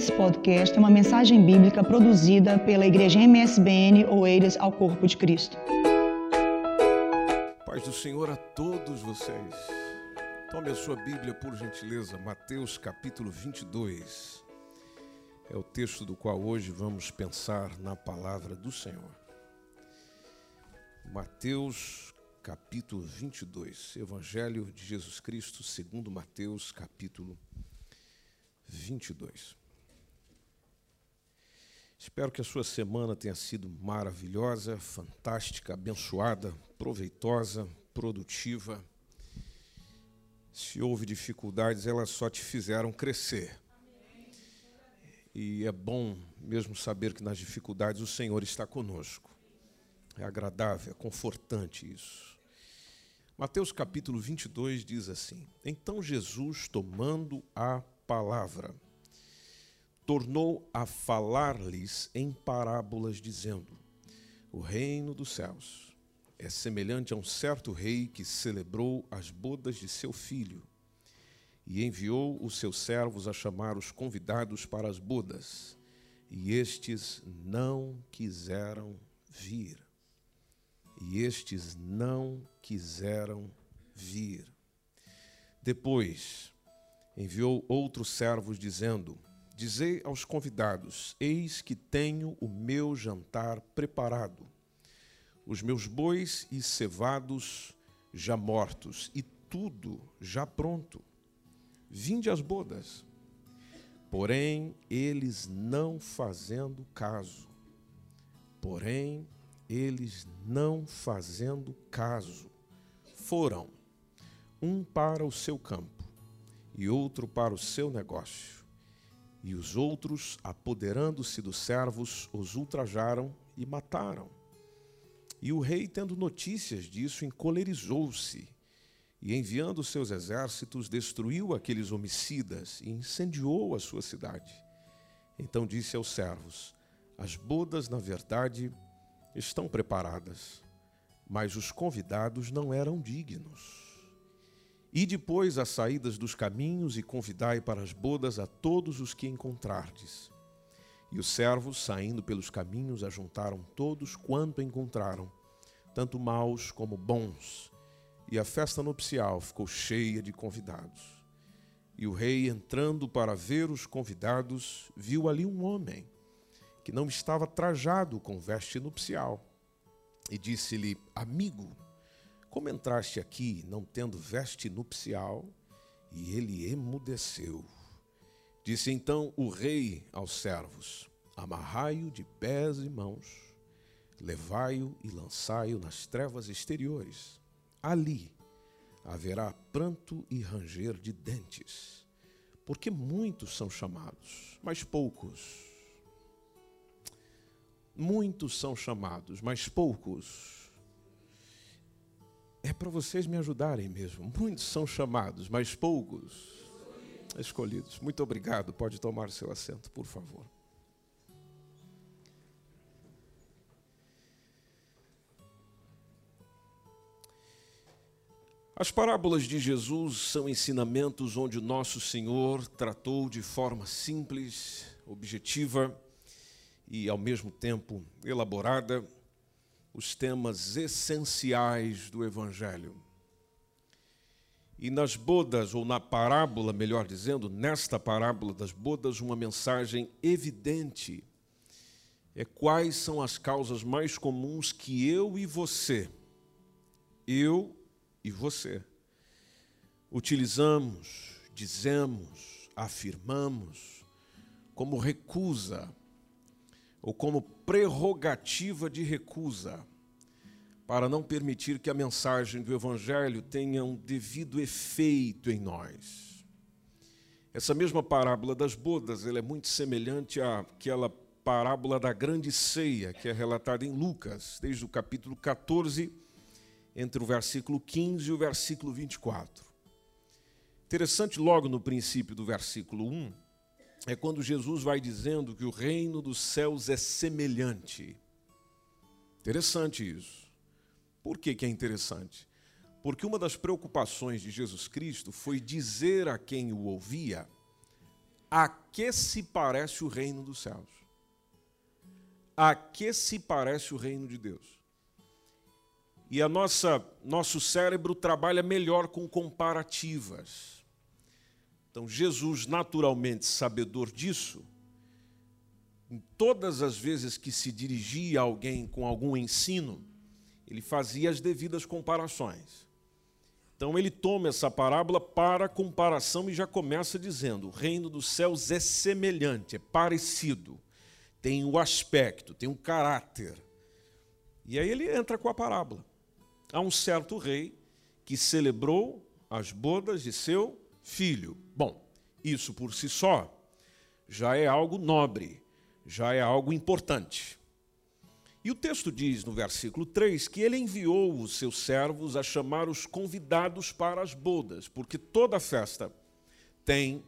Esse podcast é uma mensagem bíblica produzida pela Igreja MSBN Oeiras ao Corpo de Cristo. Paz do Senhor a todos vocês. Tome a sua Bíblia, por gentileza, Mateus capítulo 22. É o texto do qual hoje vamos pensar na palavra do Senhor. Mateus capítulo 22, Evangelho de Jesus Cristo, segundo Mateus capítulo 22. Espero que a sua semana tenha sido maravilhosa, fantástica, abençoada, proveitosa, produtiva. Se houve dificuldades, elas só te fizeram crescer. E é bom mesmo saber que nas dificuldades o Senhor está conosco. É agradável, é confortante isso. Mateus capítulo 22 diz assim: Então Jesus, tomando a palavra, tornou a falar-lhes em parábolas, dizendo: O reino dos céus é semelhante a um certo rei que celebrou as bodas de seu filho e enviou os seus servos a chamar os convidados para as bodas, e estes não quiseram vir. E estes não quiseram vir. Depois enviou outros servos, dizendo: Dizei aos convidados: Eis que tenho o meu jantar preparado, os meus bois e cevados já mortos, e tudo já pronto. Vinde às bodas. Porém, eles não fazendo caso. Porém, eles não fazendo caso, foram um para o seu campo e outro para o seu negócio e os outros, apoderando-se dos servos, os ultrajaram e mataram. E o rei, tendo notícias disso, encolerizou-se e, enviando seus exércitos, destruiu aqueles homicidas e incendiou a sua cidade. Então disse aos servos: As bodas, na verdade, estão preparadas, mas os convidados não eram dignos. E depois as saídas dos caminhos e convidai para as bodas a todos os que encontrardes. E os servos, saindo pelos caminhos, ajuntaram todos quanto encontraram, tanto maus como bons, e a festa nupcial ficou cheia de convidados. E o rei, entrando para ver os convidados, viu ali um homem que não estava trajado com veste nupcial, e disse-lhe: Amigo, como entraste aqui não tendo veste nupcial? E ele emudeceu. Disse então o rei aos servos: Amarrai-o de pés e mãos, levai-o e lançai-o nas trevas exteriores. Ali haverá pranto e ranger de dentes, porque muitos são chamados, mas poucos. Muitos são chamados, mas poucos é para vocês me ajudarem mesmo. Muitos são chamados, mas poucos escolhidos. Muito obrigado. Pode tomar seu assento, por favor. As parábolas de Jesus são ensinamentos onde nosso Senhor tratou de forma simples, objetiva e, ao mesmo tempo, elaborada os temas essenciais do Evangelho. E nas bodas, ou na parábola, melhor dizendo, nesta parábola das bodas, uma mensagem evidente é quais são as causas mais comuns que eu e você, eu e você, utilizamos, dizemos, afirmamos como recusa ou como prerrogativa de recusa, para não permitir que a mensagem do Evangelho tenha um devido efeito em nós. Essa mesma parábola das bodas ela é muito semelhante àquela parábola da grande ceia, que é relatada em Lucas, desde o capítulo 14, entre o versículo 15 e o versículo 24. Interessante, logo no princípio do versículo 1, é quando Jesus vai dizendo que o reino dos céus é semelhante. Interessante isso. Por que, que é interessante? Porque uma das preocupações de Jesus Cristo foi dizer a quem o ouvia A que se parece o reino dos céus? A que se parece o reino de Deus? E a nossa nosso cérebro trabalha melhor com comparativas. Então Jesus, naturalmente sabedor disso, em todas as vezes que se dirigia a alguém com algum ensino, ele fazia as devidas comparações. Então ele toma essa parábola para comparação e já começa dizendo: o reino dos céus é semelhante, é parecido, tem o aspecto, tem o caráter. E aí ele entra com a parábola. Há um certo rei que celebrou as bodas de seu filho. Isso por si só já é algo nobre, já é algo importante. E o texto diz no versículo 3 que ele enviou os seus servos a chamar os convidados para as bodas, porque toda festa tem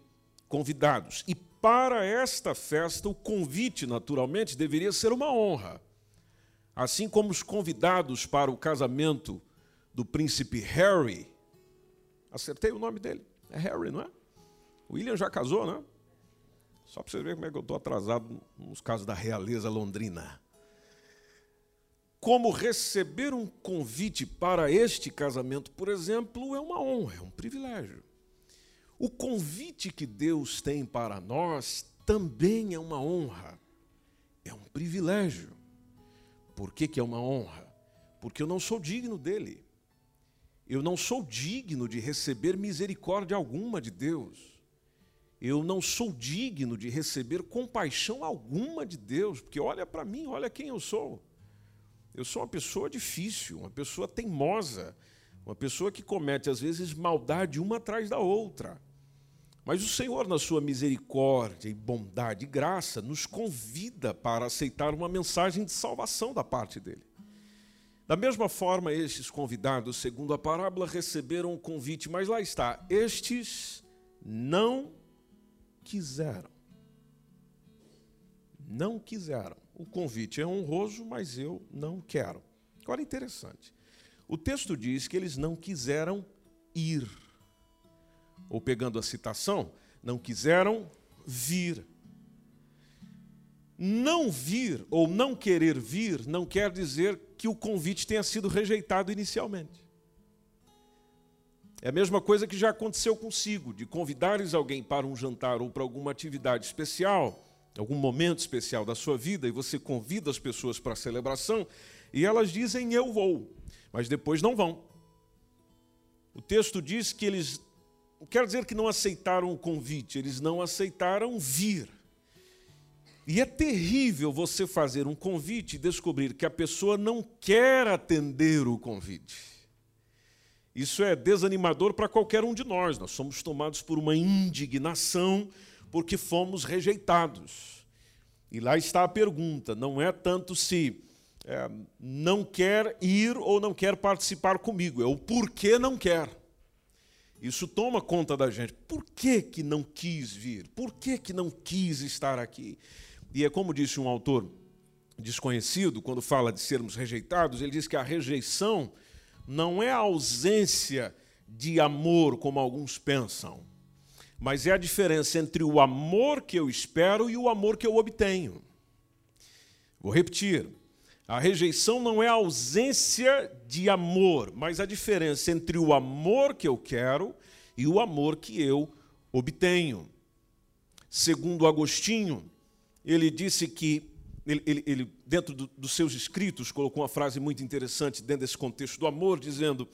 convidados. E para esta festa, o convite, naturalmente, deveria ser uma honra. Assim como os convidados para o casamento do príncipe Harry, acertei o nome dele, é Harry, não é? O William já casou, né? Só para você ver como é que eu estou atrasado nos casos da realeza londrina. Como receber um convite para este casamento, por exemplo, é uma honra, é um privilégio. O convite que Deus tem para nós também é uma honra, é um privilégio. Por que, que é uma honra? Porque eu não sou digno dele. Eu não sou digno de receber misericórdia alguma de Deus eu não sou digno de receber compaixão alguma de Deus, porque olha para mim, olha quem eu sou. Eu sou uma pessoa difícil, uma pessoa teimosa, uma pessoa que comete às vezes maldade uma atrás da outra. Mas o Senhor, na sua misericórdia e bondade e graça, nos convida para aceitar uma mensagem de salvação da parte dele. Da mesma forma, estes convidados, segundo a parábola, receberam um convite, mas lá está: estes não quiseram. Não quiseram. O convite é honroso, mas eu não quero. Agora interessante. O texto diz que eles não quiseram ir. Ou pegando a citação, não quiseram vir. Não vir ou não querer vir não quer dizer que o convite tenha sido rejeitado inicialmente. É a mesma coisa que já aconteceu consigo, de convidares alguém para um jantar ou para alguma atividade especial, algum momento especial da sua vida, e você convida as pessoas para a celebração, e elas dizem eu vou, mas depois não vão. O texto diz que eles, quer dizer que não aceitaram o convite, eles não aceitaram vir. E é terrível você fazer um convite e descobrir que a pessoa não quer atender o convite. Isso é desanimador para qualquer um de nós. Nós somos tomados por uma indignação porque fomos rejeitados. E lá está a pergunta: não é tanto se é, não quer ir ou não quer participar comigo, é o porquê não quer. Isso toma conta da gente. Por que, que não quis vir? Por que, que não quis estar aqui? E é como disse um autor desconhecido, quando fala de sermos rejeitados, ele diz que a rejeição não é a ausência de amor, como alguns pensam, mas é a diferença entre o amor que eu espero e o amor que eu obtenho. Vou repetir. A rejeição não é a ausência de amor, mas a diferença entre o amor que eu quero e o amor que eu obtenho. Segundo Agostinho, ele disse que ele, ele, ele dentro do, dos seus escritos, colocou uma frase muito interessante dentro desse contexto do amor, dizendo: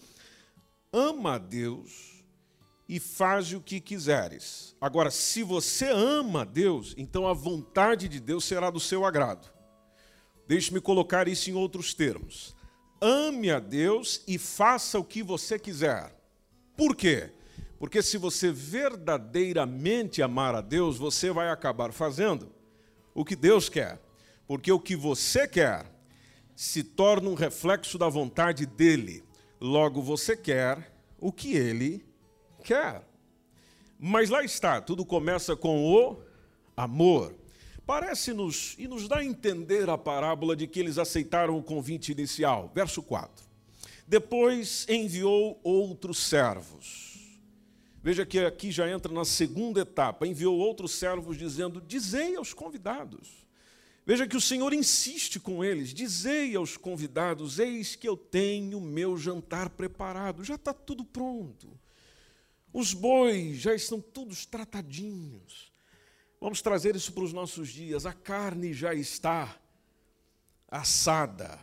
Ama a Deus e faz o que quiseres. Agora, se você ama a Deus, então a vontade de Deus será do seu agrado. Deixe-me colocar isso em outros termos. Ame a Deus e faça o que você quiser. Por quê? Porque se você verdadeiramente amar a Deus, você vai acabar fazendo o que Deus quer. Porque o que você quer se torna um reflexo da vontade dele. Logo, você quer o que ele quer. Mas lá está, tudo começa com o amor. Parece-nos e nos dá a entender a parábola de que eles aceitaram o convite inicial. Verso 4. Depois enviou outros servos. Veja que aqui já entra na segunda etapa. Enviou outros servos dizendo: Dizei aos convidados. Veja que o Senhor insiste com eles: Dizei aos convidados: Eis que eu tenho meu jantar preparado. Já está tudo pronto. Os bois já estão todos tratadinhos. Vamos trazer isso para os nossos dias. A carne já está assada.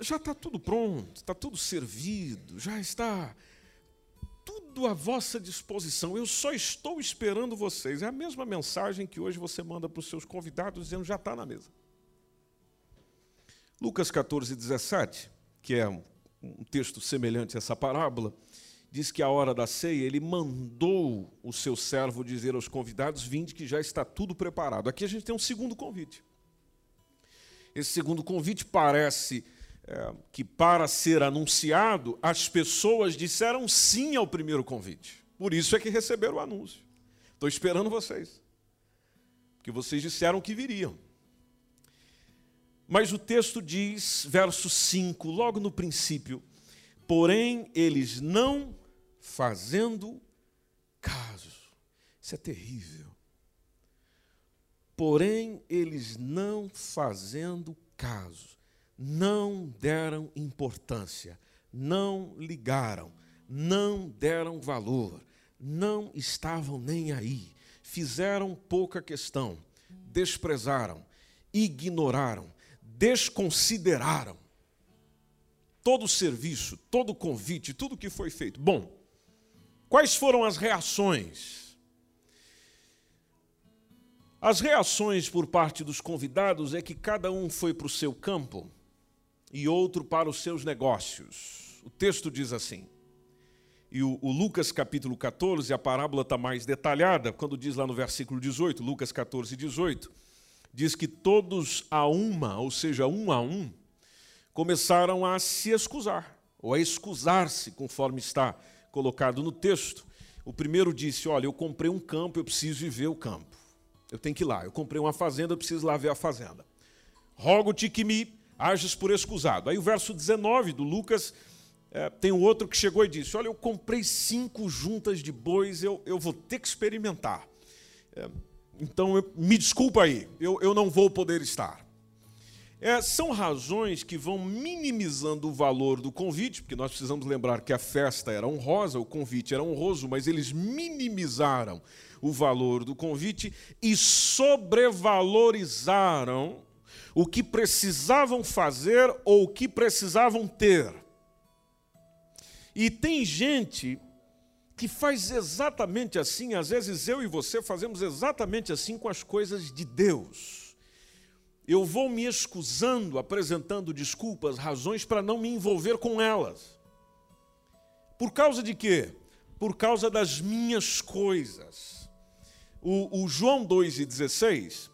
Já está tudo pronto, está tudo servido, já está tudo à vossa disposição. Eu só estou esperando vocês. É a mesma mensagem que hoje você manda para os seus convidados dizendo já está na mesa. Lucas 14, 17, que é um texto semelhante a essa parábola, diz que a hora da ceia ele mandou o seu servo dizer aos convidados: Vinde, que já está tudo preparado. Aqui a gente tem um segundo convite. Esse segundo convite parece é, que, para ser anunciado, as pessoas disseram sim ao primeiro convite. Por isso é que receberam o anúncio. Estou esperando vocês. Porque vocês disseram que viriam. Mas o texto diz, verso 5, logo no princípio: Porém, eles não fazendo caso. Isso é terrível porém eles não fazendo caso, não deram importância, não ligaram, não deram valor, não estavam nem aí, fizeram pouca questão, desprezaram, ignoraram, desconsideraram. Todo o serviço, todo o convite, tudo que foi feito. Bom, quais foram as reações? As reações por parte dos convidados é que cada um foi para o seu campo e outro para os seus negócios. O texto diz assim. E o, o Lucas capítulo 14, a parábola está mais detalhada, quando diz lá no versículo 18, Lucas 14, 18, diz que todos a uma, ou seja, um a um, começaram a se excusar, ou a excusar-se, conforme está colocado no texto. O primeiro disse: Olha, eu comprei um campo, eu preciso ir ver o campo. Eu tenho que ir lá. Eu comprei uma fazenda, eu preciso lá ver a fazenda. Rogo-te que me ages por excusado. Aí o verso 19 do Lucas, é, tem um outro que chegou e disse: Olha, eu comprei cinco juntas de bois, eu, eu vou ter que experimentar. É, então, eu, me desculpa aí, eu, eu não vou poder estar. É, são razões que vão minimizando o valor do convite, porque nós precisamos lembrar que a festa era honrosa, o convite era honroso, mas eles minimizaram o valor do convite e sobrevalorizaram o que precisavam fazer ou o que precisavam ter. E tem gente que faz exatamente assim, às vezes eu e você fazemos exatamente assim com as coisas de Deus. Eu vou me excusando, apresentando desculpas, razões para não me envolver com elas. Por causa de quê? Por causa das minhas coisas. O, o João 2,16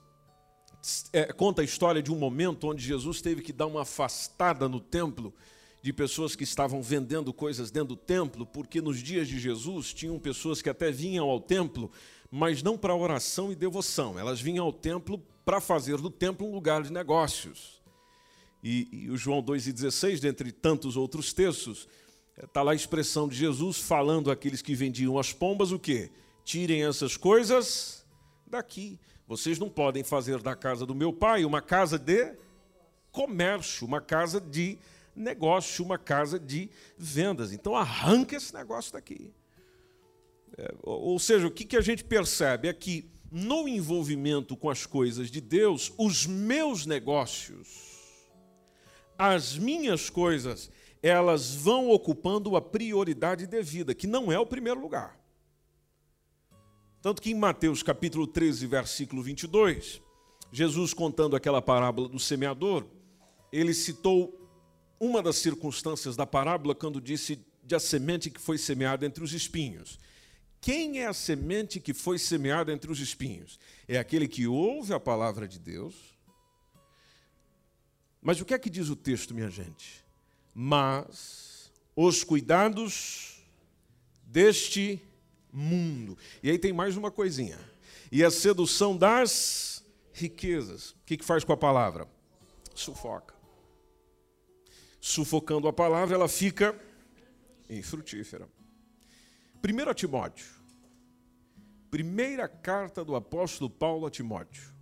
é, conta a história de um momento onde Jesus teve que dar uma afastada no templo de pessoas que estavam vendendo coisas dentro do templo, porque nos dias de Jesus tinham pessoas que até vinham ao templo, mas não para oração e devoção, elas vinham ao templo para fazer do templo um lugar de negócios. E, e o João 2,16, dentre tantos outros textos, está lá a expressão de Jesus falando àqueles que vendiam as pombas o quê? Tirem essas coisas daqui. Vocês não podem fazer da casa do meu pai uma casa de comércio, uma casa de negócio, uma casa de vendas. Então arranca esse negócio daqui. É, ou seja, o que, que a gente percebe é que no envolvimento com as coisas de Deus, os meus negócios, as minhas coisas, elas vão ocupando a prioridade devida, que não é o primeiro lugar. Tanto que em Mateus capítulo 13, versículo 22, Jesus contando aquela parábola do semeador, ele citou uma das circunstâncias da parábola quando disse de a semente que foi semeada entre os espinhos. Quem é a semente que foi semeada entre os espinhos? É aquele que ouve a palavra de Deus. Mas o que é que diz o texto, minha gente? Mas os cuidados deste mundo. E aí tem mais uma coisinha. E a sedução das riquezas. O que, que faz com a palavra? Sufoca. Sufocando a palavra, ela fica infrutífera. 1 Timóteo. Primeira carta do apóstolo Paulo a Timóteo,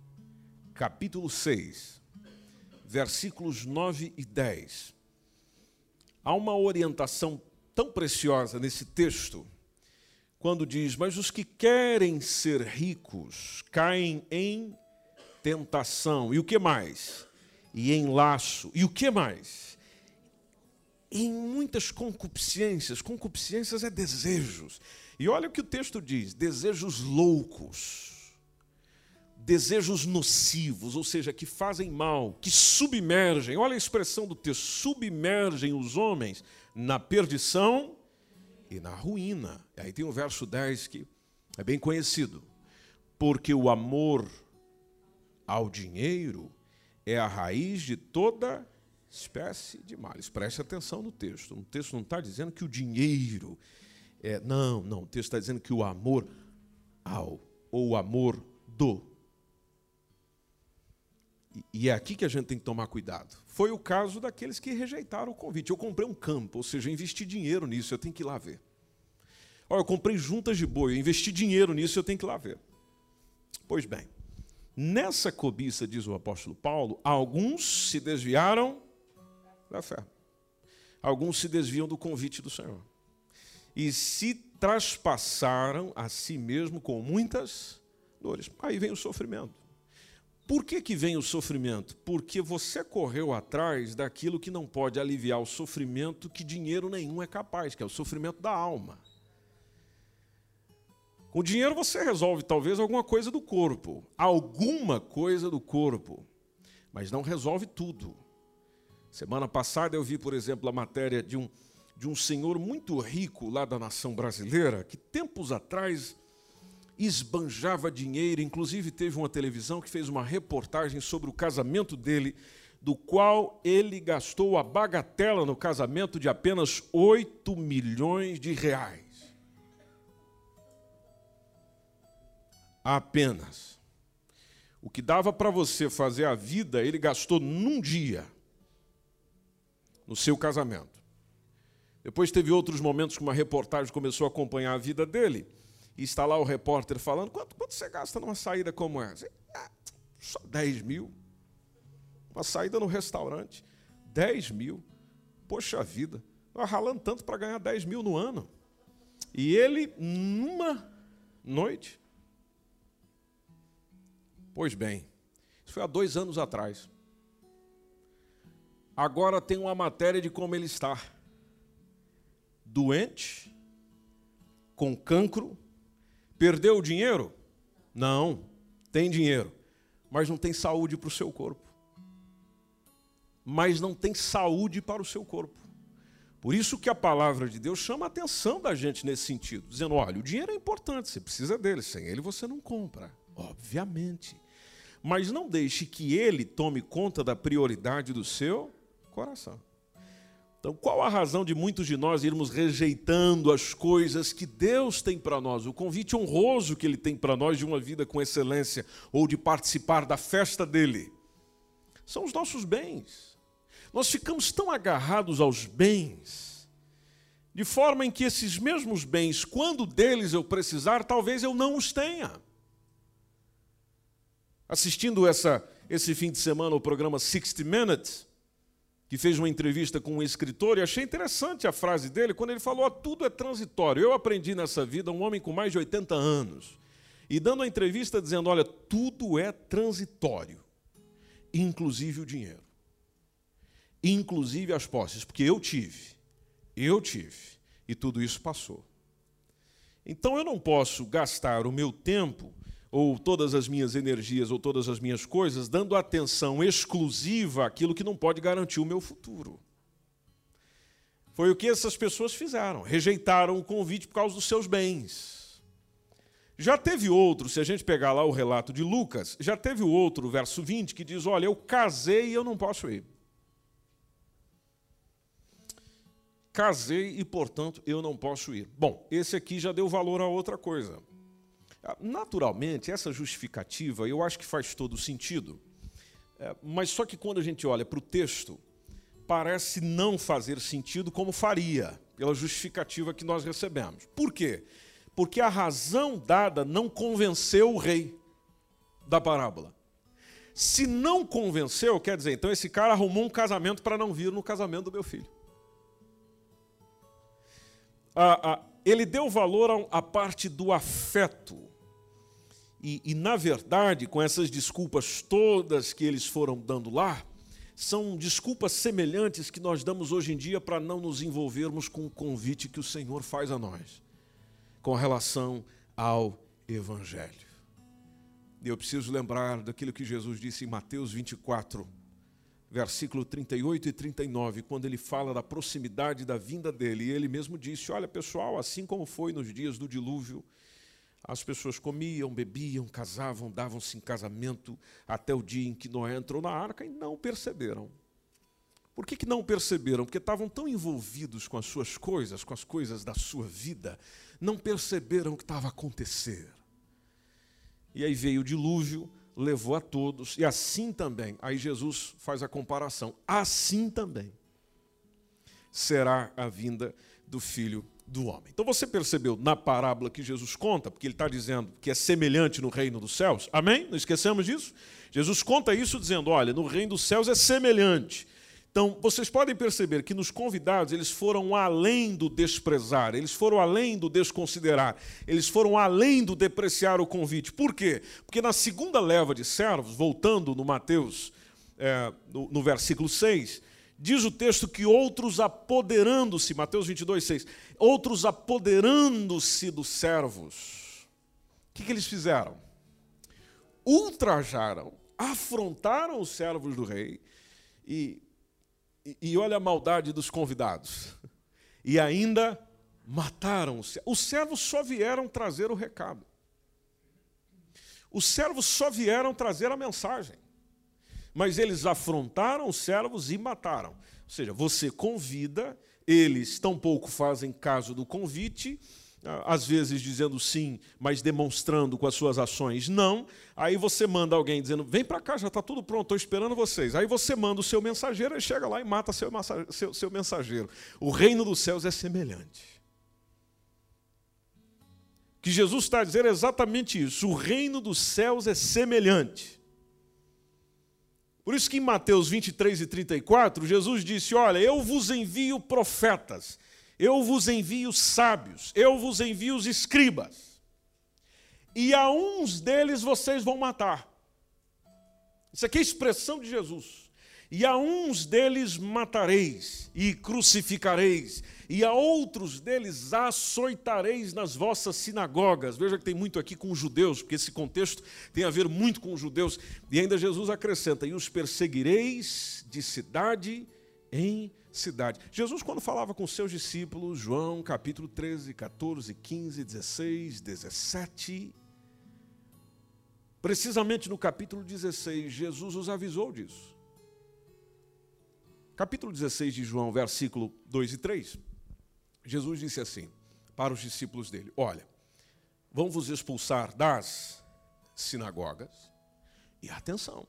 capítulo 6, versículos 9 e 10. Há uma orientação tão preciosa nesse texto, quando diz: Mas os que querem ser ricos caem em tentação. E o que mais? E em laço. E o que mais? Em muitas concupiscências. Concupiscências é desejos. E olha o que o texto diz: desejos loucos desejos nocivos, ou seja, que fazem mal, que submergem, olha a expressão do texto, submergem os homens na perdição e na ruína. E aí tem o verso 10 que é bem conhecido. Porque o amor ao dinheiro é a raiz de toda espécie de males. Preste atenção no texto. O texto não está dizendo que o dinheiro é. Não, não. O texto está dizendo que o amor ao, ou o amor do e é aqui que a gente tem que tomar cuidado. Foi o caso daqueles que rejeitaram o convite. Eu comprei um campo, ou seja, investi dinheiro nisso, eu tenho que ir lá ver. Olha, eu comprei juntas de boi, eu investi dinheiro nisso, eu tenho que ir lá ver. Pois bem, nessa cobiça, diz o apóstolo Paulo, alguns se desviaram da fé. Alguns se desviam do convite do Senhor. E se traspassaram a si mesmo com muitas dores. Aí vem o sofrimento. Por que, que vem o sofrimento? Porque você correu atrás daquilo que não pode aliviar o sofrimento que dinheiro nenhum é capaz, que é o sofrimento da alma. Com dinheiro você resolve talvez alguma coisa do corpo, alguma coisa do corpo, mas não resolve tudo. Semana passada eu vi, por exemplo, a matéria de um, de um senhor muito rico lá da nação brasileira, que tempos atrás esbanjava dinheiro, inclusive teve uma televisão que fez uma reportagem sobre o casamento dele, do qual ele gastou a bagatela no casamento de apenas 8 milhões de reais. Apenas. O que dava para você fazer a vida, ele gastou num dia no seu casamento. Depois teve outros momentos que uma reportagem começou a acompanhar a vida dele e está lá o repórter falando, quanto, quanto você gasta numa saída como essa? Ah, só 10 mil. Uma saída no restaurante, 10 mil. Poxa vida, ralando tanto para ganhar 10 mil no ano. E ele, numa noite. Pois bem, isso foi há dois anos atrás. Agora tem uma matéria de como ele está. Doente, com cancro, Perdeu o dinheiro? Não, tem dinheiro, mas não tem saúde para o seu corpo. Mas não tem saúde para o seu corpo. Por isso que a palavra de Deus chama a atenção da gente nesse sentido, dizendo: olha, o dinheiro é importante, você precisa dele, sem ele você não compra, obviamente. Mas não deixe que ele tome conta da prioridade do seu coração. Então, qual a razão de muitos de nós irmos rejeitando as coisas que Deus tem para nós, o convite honroso que Ele tem para nós de uma vida com excelência ou de participar da festa dele? São os nossos bens. Nós ficamos tão agarrados aos bens, de forma em que esses mesmos bens, quando deles eu precisar, talvez eu não os tenha. Assistindo essa, esse fim de semana o programa 60 Minutes, que fez uma entrevista com um escritor e achei interessante a frase dele quando ele falou: tudo é transitório. Eu aprendi nessa vida um homem com mais de 80 anos e dando a entrevista dizendo: olha, tudo é transitório, inclusive o dinheiro, inclusive as posses, porque eu tive, eu tive e tudo isso passou. Então eu não posso gastar o meu tempo ou todas as minhas energias, ou todas as minhas coisas, dando atenção exclusiva àquilo que não pode garantir o meu futuro. Foi o que essas pessoas fizeram, rejeitaram o convite por causa dos seus bens. Já teve outro, se a gente pegar lá o relato de Lucas, já teve outro, verso 20, que diz: Olha, eu casei e eu não posso ir. Casei e, portanto, eu não posso ir. Bom, esse aqui já deu valor a outra coisa. Naturalmente, essa justificativa eu acho que faz todo sentido, é, mas só que quando a gente olha para o texto, parece não fazer sentido como faria. pela justificativa que nós recebemos. Por quê? Porque a razão dada não convenceu o rei da parábola. Se não convenceu, quer dizer, então esse cara arrumou um casamento para não vir no casamento do meu filho. Ah, ah, ele deu valor à parte do afeto. E, e, na verdade, com essas desculpas todas que eles foram dando lá, são desculpas semelhantes que nós damos hoje em dia para não nos envolvermos com o convite que o Senhor faz a nós, com relação ao Evangelho. E eu preciso lembrar daquilo que Jesus disse em Mateus 24, versículo 38 e 39, quando ele fala da proximidade da vinda dele. E ele mesmo disse: Olha, pessoal, assim como foi nos dias do dilúvio, as pessoas comiam, bebiam, casavam, davam-se em casamento até o dia em que Noé entrou na arca e não perceberam. Por que, que não perceberam? Porque estavam tão envolvidos com as suas coisas, com as coisas da sua vida, não perceberam o que estava a acontecer. E aí veio o dilúvio, levou a todos, e assim também, aí Jesus faz a comparação, assim também será a vinda do filho do homem. Então você percebeu na parábola que Jesus conta, porque ele está dizendo que é semelhante no reino dos céus, amém? Não esquecemos disso? Jesus conta isso dizendo: olha, no reino dos céus é semelhante. Então, vocês podem perceber que nos convidados eles foram além do desprezar, eles foram além do desconsiderar, eles foram além do depreciar o convite. Por quê? Porque na segunda leva de servos, voltando no Mateus, é, no, no versículo 6, diz o texto que outros apoderando-se, Mateus 22, 6, outros apoderando-se dos servos, o que, que eles fizeram? Ultrajaram, afrontaram os servos do rei e e, olha a maldade dos convidados. E ainda mataram os servos. Os servos só vieram trazer o recado. Os servos só vieram trazer a mensagem. Mas eles afrontaram os servos e mataram. Ou seja, você convida, eles tampouco fazem caso do convite, às vezes dizendo sim, mas demonstrando com as suas ações não. Aí você manda alguém dizendo: vem para cá, já está tudo pronto, estou esperando vocês. Aí você manda o seu mensageiro, ele chega lá e mata seu, seu, seu mensageiro. O reino dos céus é semelhante. Que Jesus está dizendo é exatamente isso: o reino dos céus é semelhante. Por isso que em Mateus 23 e 34, Jesus disse: Olha, eu vos envio profetas eu vos envio sábios, eu vos envio os escribas, e a uns deles vocês vão matar. Isso aqui é a expressão de Jesus. E a uns deles matareis e crucificareis, e a outros deles açoitareis nas vossas sinagogas. Veja que tem muito aqui com os judeus, porque esse contexto tem a ver muito com os judeus. E ainda Jesus acrescenta: e os perseguireis de cidade em cidade. Jesus, quando falava com seus discípulos, João capítulo 13, 14, 15, 16, 17, precisamente no capítulo 16, Jesus os avisou disso. Capítulo 16 de João, versículo 2 e 3, Jesus disse assim para os discípulos dele: Olha, vão vos expulsar das sinagogas, e atenção,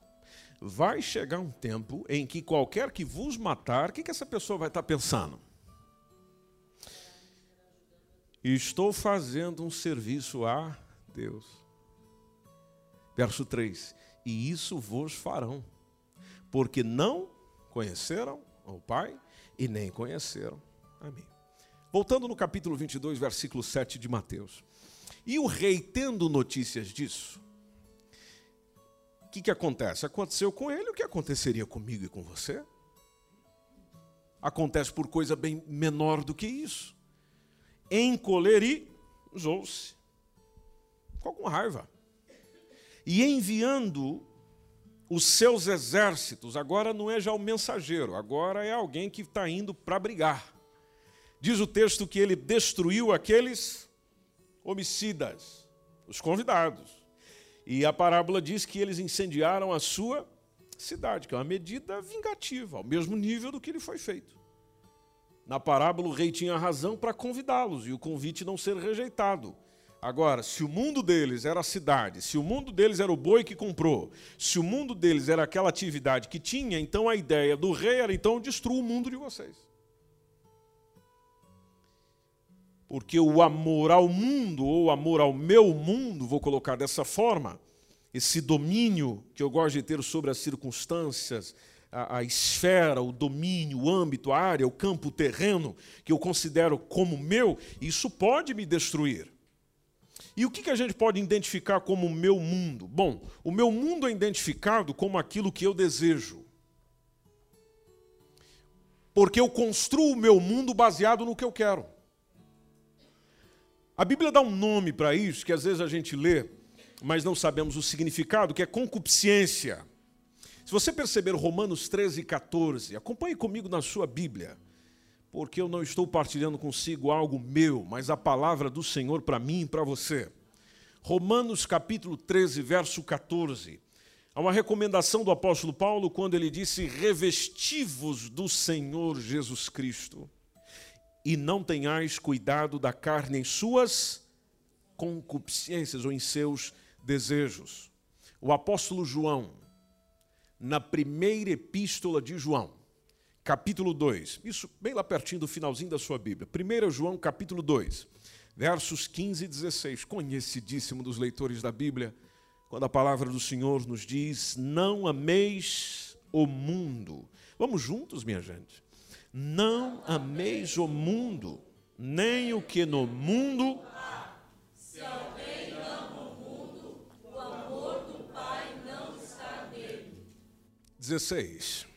vai chegar um tempo em que qualquer que vos matar, o que, que essa pessoa vai estar pensando? Estou fazendo um serviço a Deus. Verso 3: E isso vos farão, porque não conheceram o Pai e nem conheceram a mim. Voltando no capítulo 22, versículo 7 de Mateus. E o rei, tendo notícias disso, o que, que acontece? Aconteceu com ele o que aconteceria comigo e com você? Acontece por coisa bem menor do que isso. Encolerizou-se. Com raiva. E enviando os seus exércitos, agora não é já o mensageiro, agora é alguém que está indo para brigar. Diz o texto que ele destruiu aqueles homicidas, os convidados. E a parábola diz que eles incendiaram a sua cidade, que é uma medida vingativa, ao mesmo nível do que lhe foi feito. Na parábola, o rei tinha razão para convidá-los e o convite não ser rejeitado. Agora, se o mundo deles era a cidade, se o mundo deles era o boi que comprou, se o mundo deles era aquela atividade que tinha, então a ideia do rei era então destruir o mundo de vocês. Porque o amor ao mundo, ou amor ao meu mundo, vou colocar dessa forma, esse domínio que eu gosto de ter sobre as circunstâncias, a, a, esfera, o domínio, o âmbito, a área, o campo, o terreno, que eu considero como meu, isso pode me destruir. E o que, a gente pode identificar como o meu mundo? Bom, o meu mundo é identificado como aquilo que eu desejo. Porque eu construo o meu mundo baseado no que eu quero. A Bíblia dá um nome para isso, que às vezes a gente lê, mas não sabemos o significado, que é concupiscência. Se você perceber Romanos 13 e 14, acompanhe comigo na sua Bíblia, porque eu não estou partilhando consigo algo meu, mas a palavra do Senhor para mim e para você. Romanos capítulo 13, verso 14. Há uma recomendação do apóstolo Paulo quando ele disse: revestivos do Senhor Jesus Cristo e não tenhais cuidado da carne em suas concupiscências ou em seus desejos. O apóstolo João, na primeira epístola de João, capítulo 2, isso bem lá pertinho do finalzinho da sua Bíblia, 1 João, capítulo 2, versos 15 e 16, conhecidíssimo dos leitores da Bíblia, quando a palavra do Senhor nos diz: Não ameis o mundo. Vamos juntos, minha gente. Não ameis o mundo, nem o que no mundo. Se alguém ama o mundo, o amor do Pai não está nele. 16.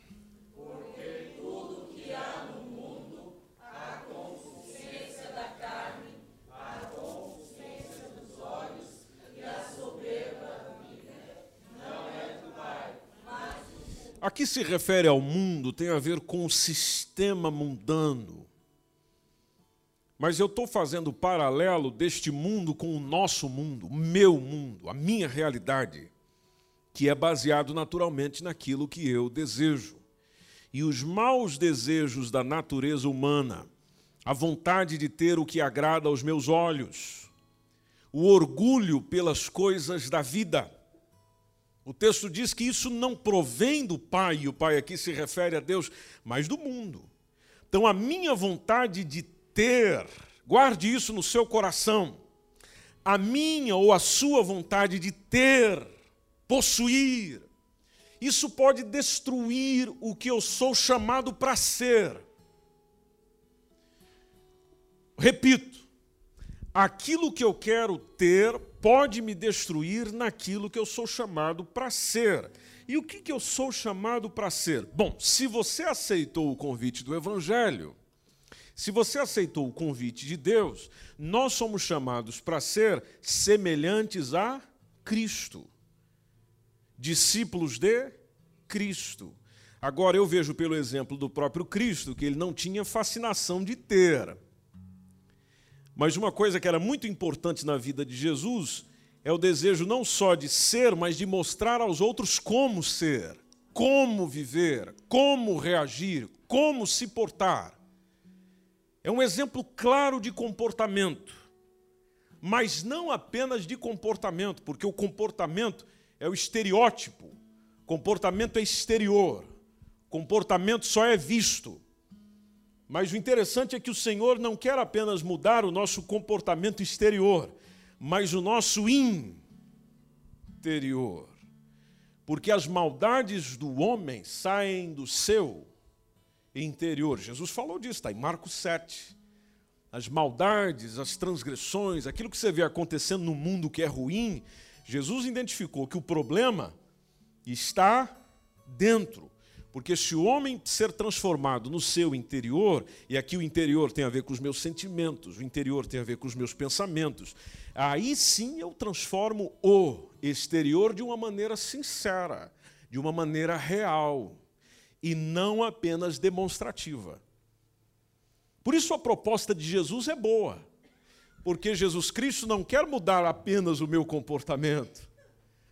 Aqui se refere ao mundo, tem a ver com o sistema mundano. Mas eu estou fazendo paralelo deste mundo com o nosso mundo, o meu mundo, a minha realidade, que é baseado naturalmente naquilo que eu desejo. E os maus desejos da natureza humana, a vontade de ter o que agrada aos meus olhos, o orgulho pelas coisas da vida. O texto diz que isso não provém do Pai, e o Pai aqui se refere a Deus, mas do mundo. Então, a minha vontade de ter, guarde isso no seu coração, a minha ou a sua vontade de ter, possuir, isso pode destruir o que eu sou chamado para ser. Repito, aquilo que eu quero ter pode me destruir naquilo que eu sou chamado para ser. E o que, que eu sou chamado para ser? Bom, se você aceitou o convite do Evangelho, se você aceitou o convite de Deus, nós somos chamados para ser semelhantes a Cristo, discípulos de Cristo. Agora, eu vejo pelo exemplo do próprio Cristo que ele não tinha fascinação de ter. Mas uma coisa que era muito importante na vida de Jesus é o desejo não só de ser, mas de mostrar aos outros como ser, como viver, como reagir, como se portar. É um exemplo claro de comportamento, mas não apenas de comportamento, porque o comportamento é o estereótipo, comportamento é exterior, comportamento só é visto. Mas o interessante é que o Senhor não quer apenas mudar o nosso comportamento exterior, mas o nosso interior. Porque as maldades do homem saem do seu interior. Jesus falou disso, está em Marcos 7. As maldades, as transgressões, aquilo que você vê acontecendo no mundo que é ruim, Jesus identificou que o problema está dentro. Porque se o homem ser transformado no seu interior, e aqui o interior tem a ver com os meus sentimentos, o interior tem a ver com os meus pensamentos, aí sim eu transformo o exterior de uma maneira sincera, de uma maneira real, e não apenas demonstrativa. Por isso a proposta de Jesus é boa, porque Jesus Cristo não quer mudar apenas o meu comportamento,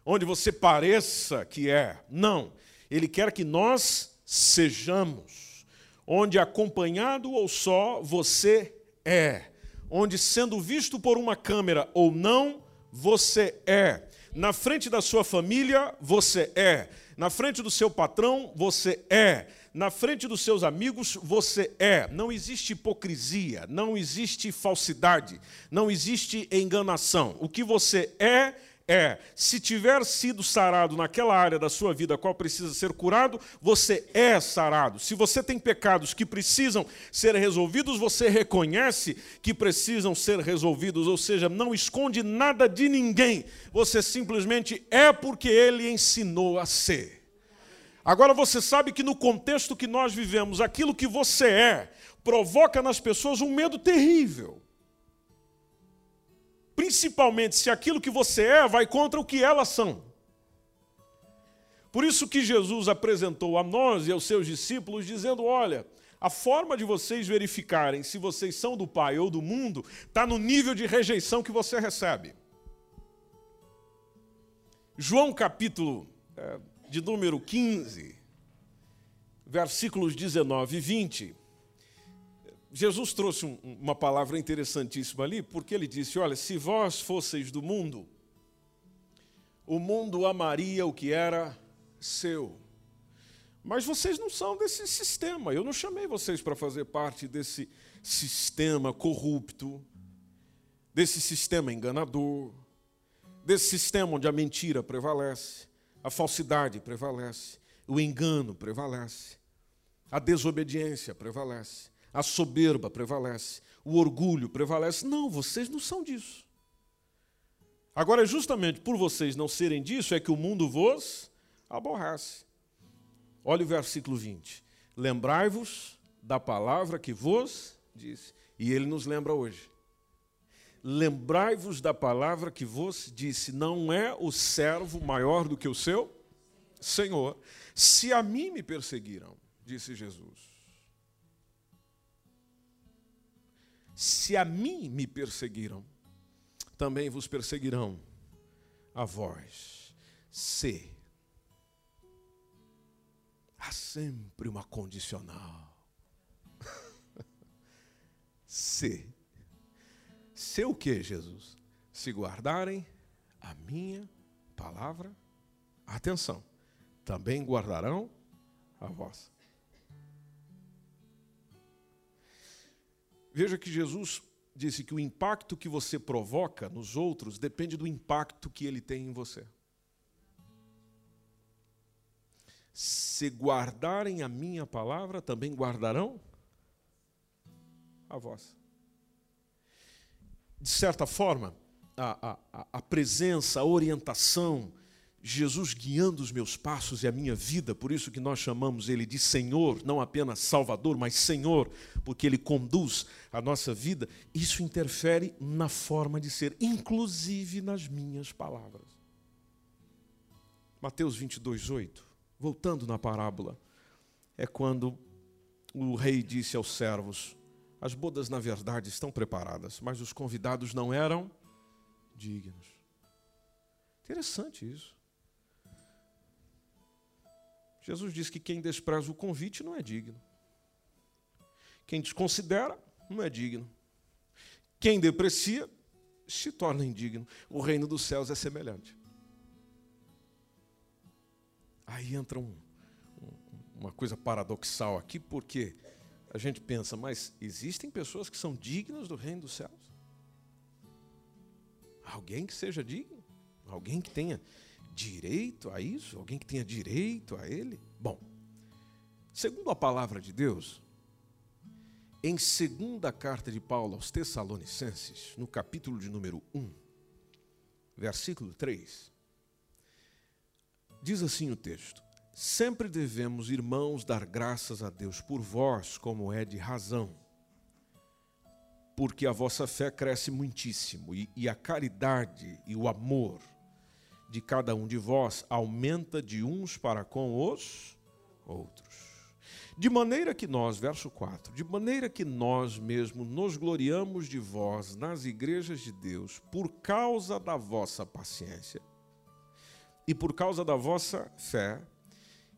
onde você pareça que é. Não. Ele quer que nós sejamos, onde acompanhado ou só você é, onde sendo visto por uma câmera ou não, você é. Na frente da sua família, você é. Na frente do seu patrão, você é. na frente dos seus amigos, você é. Não existe hipocrisia, não existe falsidade, não existe enganação. O que você é, é. Se tiver sido sarado naquela área da sua vida qual precisa ser curado, você é sarado. Se você tem pecados que precisam ser resolvidos, você reconhece que precisam ser resolvidos, ou seja, não esconde nada de ninguém. Você simplesmente é porque ele ensinou a ser. Agora você sabe que no contexto que nós vivemos, aquilo que você é provoca nas pessoas um medo terrível. Principalmente se aquilo que você é vai contra o que elas são. Por isso que Jesus apresentou a nós e aos seus discípulos, dizendo: olha, a forma de vocês verificarem se vocês são do Pai ou do mundo está no nível de rejeição que você recebe. João capítulo é, de número 15, versículos 19 e 20, Jesus trouxe um, uma palavra interessantíssima ali, porque ele disse: Olha, se vós fosseis do mundo, o mundo amaria o que era seu. Mas vocês não são desse sistema. Eu não chamei vocês para fazer parte desse sistema corrupto, desse sistema enganador, desse sistema onde a mentira prevalece a falsidade prevalece, o engano prevalece, a desobediência prevalece, a soberba prevalece, o orgulho prevalece. Não, vocês não são disso. Agora, justamente por vocês não serem disso, é que o mundo vos aborrece. Olha o versículo 20. Lembrai-vos da palavra que vos disse. E ele nos lembra hoje. Lembrai-vos da palavra que vos disse: não é o servo maior do que o seu Senhor. Se a mim me perseguiram, disse Jesus. Se a mim me perseguiram, também vos perseguirão a vós. Se. Há sempre uma condicional. Se se o que, Jesus? Se guardarem a minha palavra, atenção, também guardarão a vossa. Veja que Jesus disse que o impacto que você provoca nos outros depende do impacto que ele tem em você. Se guardarem a minha palavra, também guardarão a vossa de certa forma, a, a, a presença, a orientação, Jesus guiando os meus passos e a minha vida, por isso que nós chamamos Ele de Senhor, não apenas Salvador, mas Senhor, porque Ele conduz a nossa vida, isso interfere na forma de ser, inclusive nas minhas palavras. Mateus 22, 8, voltando na parábola, é quando o rei disse aos servos: as bodas, na verdade, estão preparadas, mas os convidados não eram dignos. Interessante isso. Jesus diz que quem despreza o convite não é digno. Quem desconsidera não é digno. Quem deprecia se torna indigno. O reino dos céus é semelhante. Aí entra um, uma coisa paradoxal aqui, porque a gente pensa, mas existem pessoas que são dignas do reino dos céus? Alguém que seja digno? Alguém que tenha direito a isso? Alguém que tenha direito a ele? Bom, segundo a palavra de Deus, em segunda carta de Paulo aos Tessalonicenses, no capítulo de número 1, versículo 3, diz assim o texto: Sempre devemos, irmãos, dar graças a Deus por vós, como é de razão, porque a vossa fé cresce muitíssimo e, e a caridade e o amor de cada um de vós aumenta de uns para com os outros. De maneira que nós, verso 4, de maneira que nós mesmos nos gloriamos de vós nas igrejas de Deus por causa da vossa paciência e por causa da vossa fé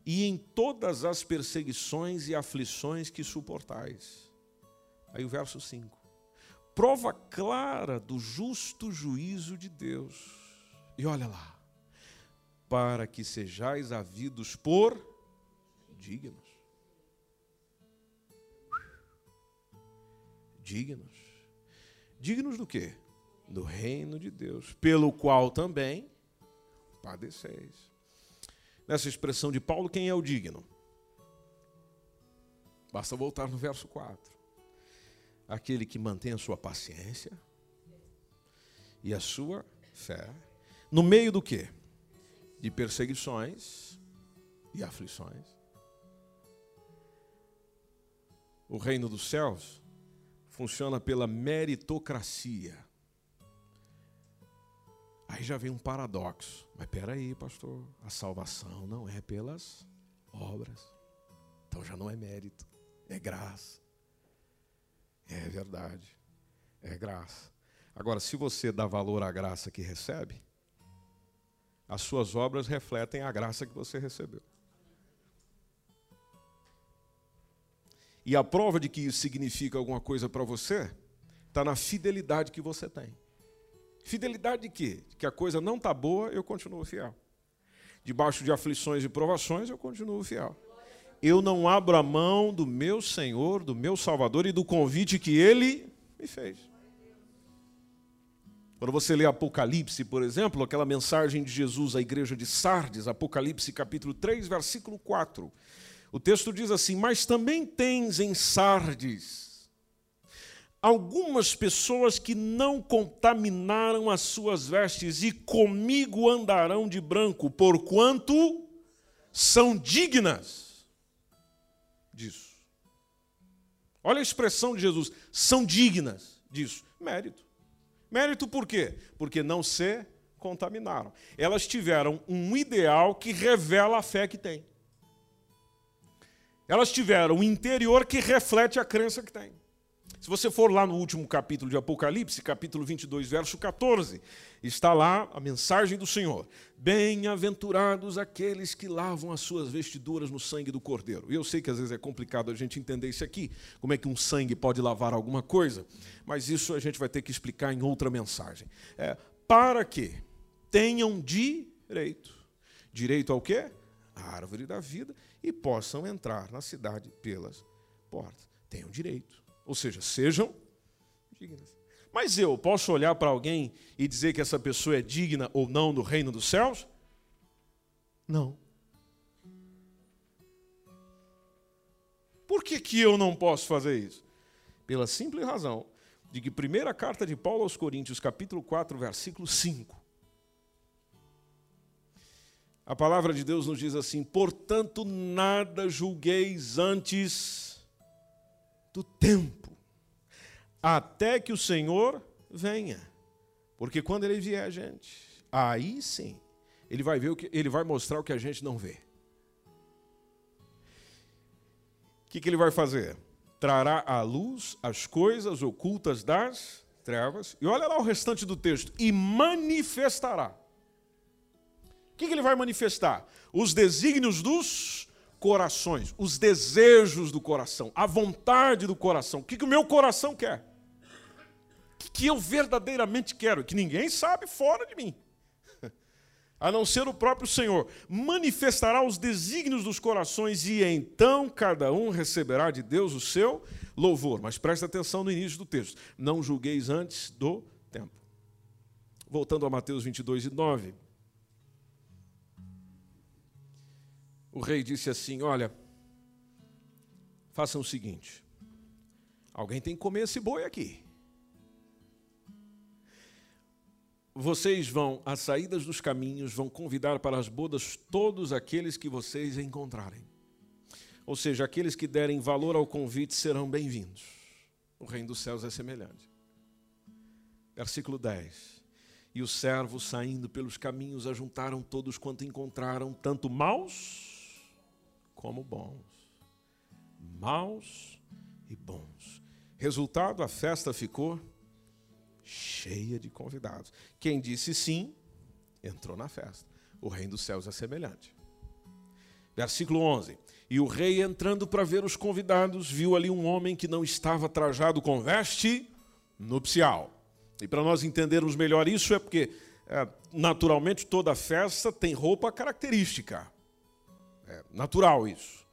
e em todas as perseguições e aflições que suportais. Aí o verso 5. Prova clara do justo juízo de Deus. E olha lá para que sejais havidos por dignos. Dignos. Dignos do quê? Do reino de Deus, pelo qual também padeceis. Nessa expressão de Paulo, quem é o digno? Basta voltar no verso 4. Aquele que mantém a sua paciência e a sua fé, no meio do quê? De perseguições e aflições. O reino dos céus funciona pela meritocracia. Aí já vem um paradoxo. Mas espera aí, pastor, a salvação não é pelas obras. Então já não é mérito, é graça. É verdade, é graça. Agora, se você dá valor à graça que recebe, as suas obras refletem a graça que você recebeu. E a prova de que isso significa alguma coisa para você está na fidelidade que você tem. Fidelidade de quê? De que a coisa não está boa, eu continuo fiel. Debaixo de aflições e provações, eu continuo fiel. Eu não abro a mão do meu Senhor, do meu Salvador e do convite que Ele me fez. Quando você lê Apocalipse, por exemplo, aquela mensagem de Jesus à igreja de Sardes, Apocalipse capítulo 3, versículo 4. O texto diz assim: Mas também tens em Sardes algumas pessoas que não contaminaram as suas vestes e comigo andarão de branco, porquanto são dignas disso. Olha a expressão de Jesus: são dignas disso. Mérito. Mérito por quê? Porque não se contaminaram. Elas tiveram um ideal que revela a fé que tem. Elas tiveram um interior que reflete a crença que tem. Se você for lá no último capítulo de Apocalipse, capítulo 22, verso 14, está lá a mensagem do Senhor. Bem-aventurados aqueles que lavam as suas vestiduras no sangue do Cordeiro. Eu sei que às vezes é complicado a gente entender isso aqui, como é que um sangue pode lavar alguma coisa, mas isso a gente vai ter que explicar em outra mensagem. É, para que tenham direito. Direito ao quê? A árvore da vida e possam entrar na cidade pelas portas. Tenham direito. Ou seja, sejam dignas. Mas eu posso olhar para alguém e dizer que essa pessoa é digna ou não do reino dos céus? Não. Por que, que eu não posso fazer isso? Pela simples razão de que primeira carta de Paulo aos Coríntios, capítulo 4, versículo 5. A palavra de Deus nos diz assim: portanto, nada julgueis antes do tempo, até que o Senhor venha. Porque quando ele vier, gente, aí sim, ele vai ver o que ele vai mostrar o que a gente não vê. O que, que ele vai fazer? Trará à luz as coisas ocultas das trevas. E olha lá o restante do texto. E manifestará. O que, que ele vai manifestar? Os desígnios dos corações, os desejos do coração, a vontade do coração. O que, que o meu coração quer? O que, que eu verdadeiramente quero? Que ninguém sabe fora de mim, a não ser o próprio Senhor. Manifestará os desígnios dos corações e então cada um receberá de Deus o seu louvor. Mas presta atenção no início do texto. Não julgueis antes do tempo. Voltando a Mateus 22 e 9. O rei disse assim: Olha, façam o seguinte, alguém tem que comer esse boi aqui. Vocês vão, às saídas dos caminhos, vão convidar para as bodas todos aqueles que vocês encontrarem. Ou seja, aqueles que derem valor ao convite serão bem-vindos. O reino dos céus é semelhante. Versículo 10. E os servos, saindo pelos caminhos, ajuntaram todos quanto encontraram, tanto maus como bons. Maus e bons. Resultado, a festa ficou cheia de convidados. Quem disse sim, entrou na festa. O reino dos céus é semelhante. Versículo 11. E o rei, entrando para ver os convidados, viu ali um homem que não estava trajado com veste nupcial. E para nós entendermos melhor isso, é porque, é, naturalmente, toda festa tem roupa característica. É natural isso,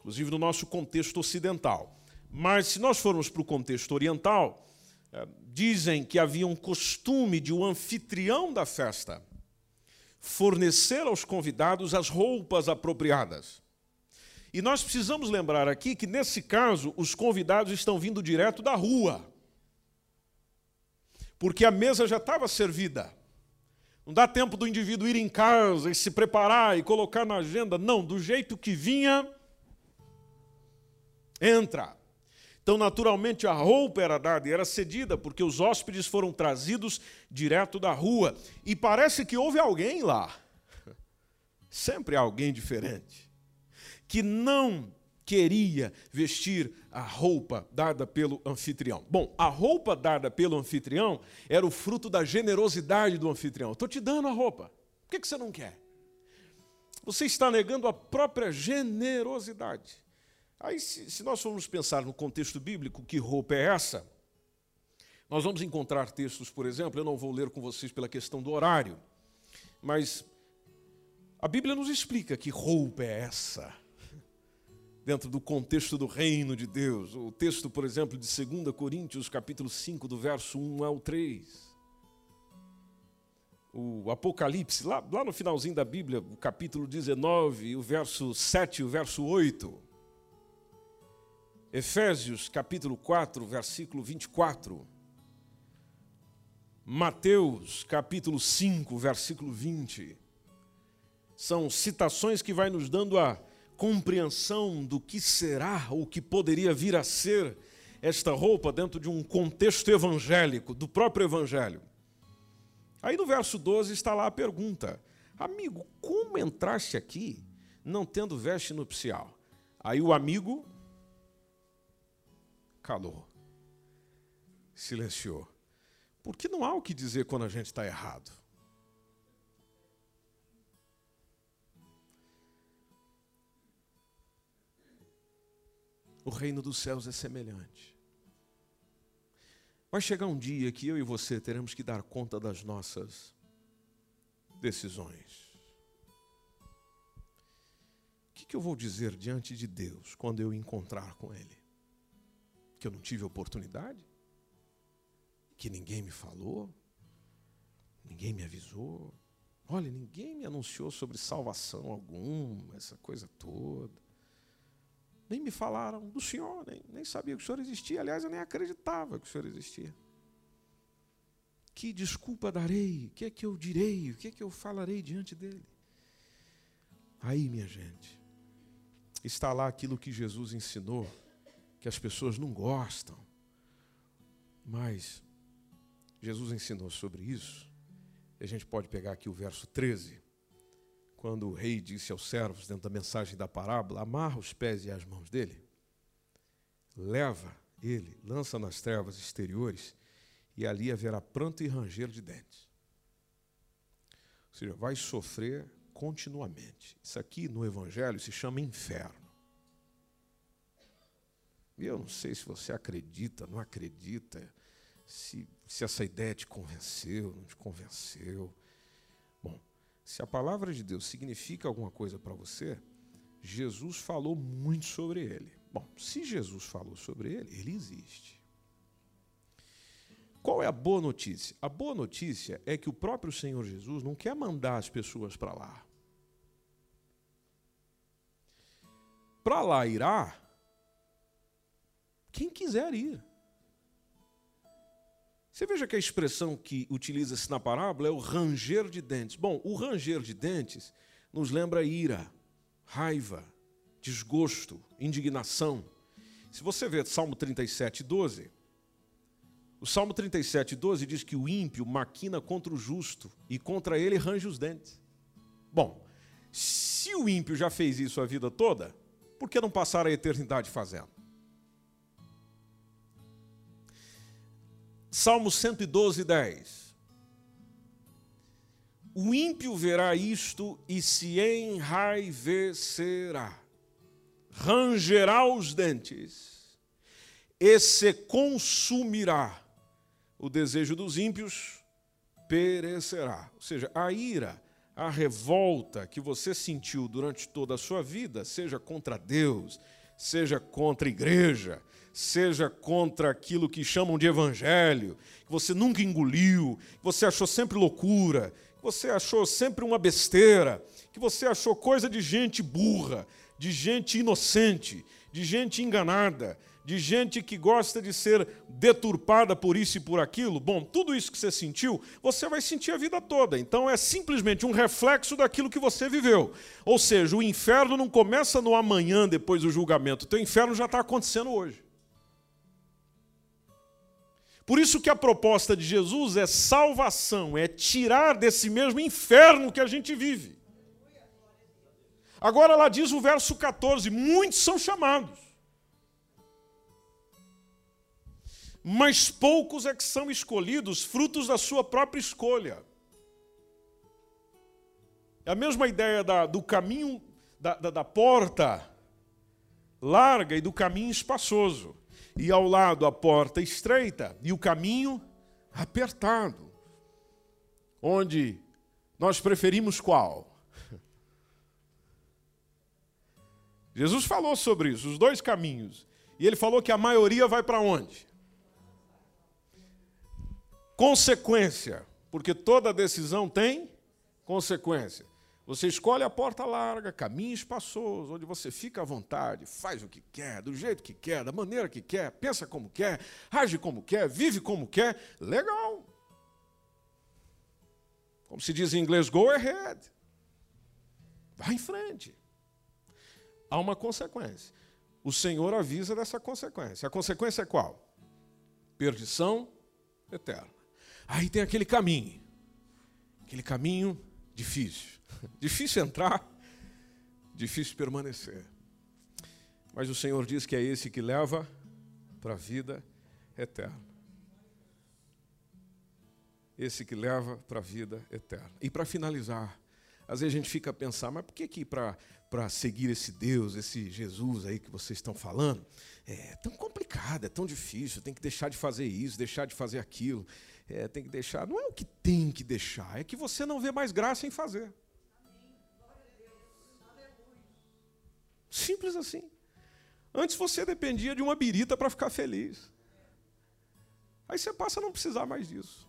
inclusive no nosso contexto ocidental. Mas se nós formos para o contexto oriental, eh, dizem que havia um costume de o um anfitrião da festa fornecer aos convidados as roupas apropriadas. E nós precisamos lembrar aqui que, nesse caso, os convidados estão vindo direto da rua, porque a mesa já estava servida. Não dá tempo do indivíduo ir em casa e se preparar e colocar na agenda. Não, do jeito que vinha, entra. Então, naturalmente, a roupa era dada e era cedida, porque os hóspedes foram trazidos direto da rua. E parece que houve alguém lá, sempre alguém diferente, que não queria vestir a roupa dada pelo anfitrião. Bom, a roupa dada pelo anfitrião era o fruto da generosidade do anfitrião. Estou te dando a roupa. Por que você não quer? Você está negando a própria generosidade. Aí, se nós formos pensar no contexto bíblico, que roupa é essa? Nós vamos encontrar textos, por exemplo, eu não vou ler com vocês pela questão do horário, mas a Bíblia nos explica que roupa é essa dentro do contexto do reino de Deus. O texto, por exemplo, de 2 Coríntios, capítulo 5, do verso 1 ao 3. O Apocalipse, lá, lá no finalzinho da Bíblia, o capítulo 19, o verso 7 e o verso 8. Efésios, capítulo 4, versículo 24. Mateus, capítulo 5, versículo 20. São citações que vai nos dando a compreensão do que será ou que poderia vir a ser esta roupa dentro de um contexto evangélico, do próprio evangelho. Aí no verso 12 está lá a pergunta: Amigo, como entraste aqui não tendo veste nupcial? Aí o amigo calou, silenciou. Porque não há o que dizer quando a gente está errado. O reino dos céus é semelhante. Vai chegar um dia que eu e você teremos que dar conta das nossas decisões. O que, eu vou dizer diante de Deus quando eu encontrar com Ele? Que eu não tive oportunidade? Que ninguém me falou? Ninguém me avisou? Olha, ninguém me anunciou sobre salvação alguma, essa coisa toda nem me falaram do Senhor, nem, nem sabia que o Senhor existia. Aliás, eu nem acreditava que o Senhor existia. Que desculpa darei? O que é que eu direi? O que é que eu falarei diante dele? Aí, minha gente, está lá aquilo que Jesus ensinou, que as pessoas não gostam, mas Jesus ensinou sobre isso. E a gente pode pegar aqui o verso 13 quando o rei disse aos servos, dentro da mensagem da parábola, amarra os pés e as mãos dele, leva ele, lança nas trevas exteriores, e ali haverá pranto e ranger de dentes. Ou seja, vai sofrer continuamente. Isso aqui no Evangelho se chama inferno. E eu não sei se você acredita, não acredita, se, se essa ideia te convenceu, não te convenceu. Se a palavra de Deus significa alguma coisa para você, Jesus falou muito sobre ele. Bom, se Jesus falou sobre ele, ele existe. Qual é a boa notícia? A boa notícia é que o próprio Senhor Jesus não quer mandar as pessoas para lá. Para lá irá quem quiser ir. Você veja que a expressão que utiliza-se na parábola é o ranger de dentes. Bom, o ranger de dentes nos lembra ira, raiva, desgosto, indignação. Se você ver Salmo 37, 12, o Salmo 37, 12 diz que o ímpio maquina contra o justo e contra ele range os dentes. Bom, se o ímpio já fez isso a vida toda, por que não passar a eternidade fazendo? Salmo 112, 10. O ímpio verá isto e se enraivecerá, rangerá os dentes e se consumirá. O desejo dos ímpios perecerá. Ou seja, a ira, a revolta que você sentiu durante toda a sua vida, seja contra Deus, seja contra a igreja, seja contra aquilo que chamam de evangelho, que você nunca engoliu, que você achou sempre loucura, que você achou sempre uma besteira, que você achou coisa de gente burra, de gente inocente, de gente enganada, de gente que gosta de ser deturpada por isso e por aquilo, bom, tudo isso que você sentiu, você vai sentir a vida toda. Então é simplesmente um reflexo daquilo que você viveu. Ou seja, o inferno não começa no amanhã depois do julgamento, o teu inferno já está acontecendo hoje. Por isso que a proposta de Jesus é salvação, é tirar desse mesmo inferno que a gente vive. Agora ela diz o verso 14: muitos são chamados mas poucos é que são escolhidos, frutos da sua própria escolha. É a mesma ideia da, do caminho, da, da, da porta larga e do caminho espaçoso. E ao lado a porta estreita e o caminho apertado. Onde nós preferimos qual? Jesus falou sobre isso, os dois caminhos. E ele falou que a maioria vai para onde? consequência, porque toda decisão tem consequência. Você escolhe a porta larga, caminho espaçoso, onde você fica à vontade, faz o que quer, do jeito que quer, da maneira que quer, pensa como quer, age como quer, vive como quer. Legal. Como se diz em inglês, go ahead. Vá em frente. Há uma consequência. O Senhor avisa dessa consequência. A consequência é qual? Perdição eterna. Aí tem aquele caminho, aquele caminho difícil. Difícil entrar, difícil permanecer. Mas o Senhor diz que é esse que leva para a vida eterna. Esse que leva para a vida eterna. E para finalizar, às vezes a gente fica a pensar, mas por que que para seguir esse Deus, esse Jesus aí que vocês estão falando, é tão complicado, é tão difícil, tem que deixar de fazer isso, deixar de fazer aquilo é, tem que deixar. Não é o que tem que deixar, é que você não vê mais graça em fazer. Simples assim. Antes você dependia de uma birita para ficar feliz. Aí você passa a não precisar mais disso.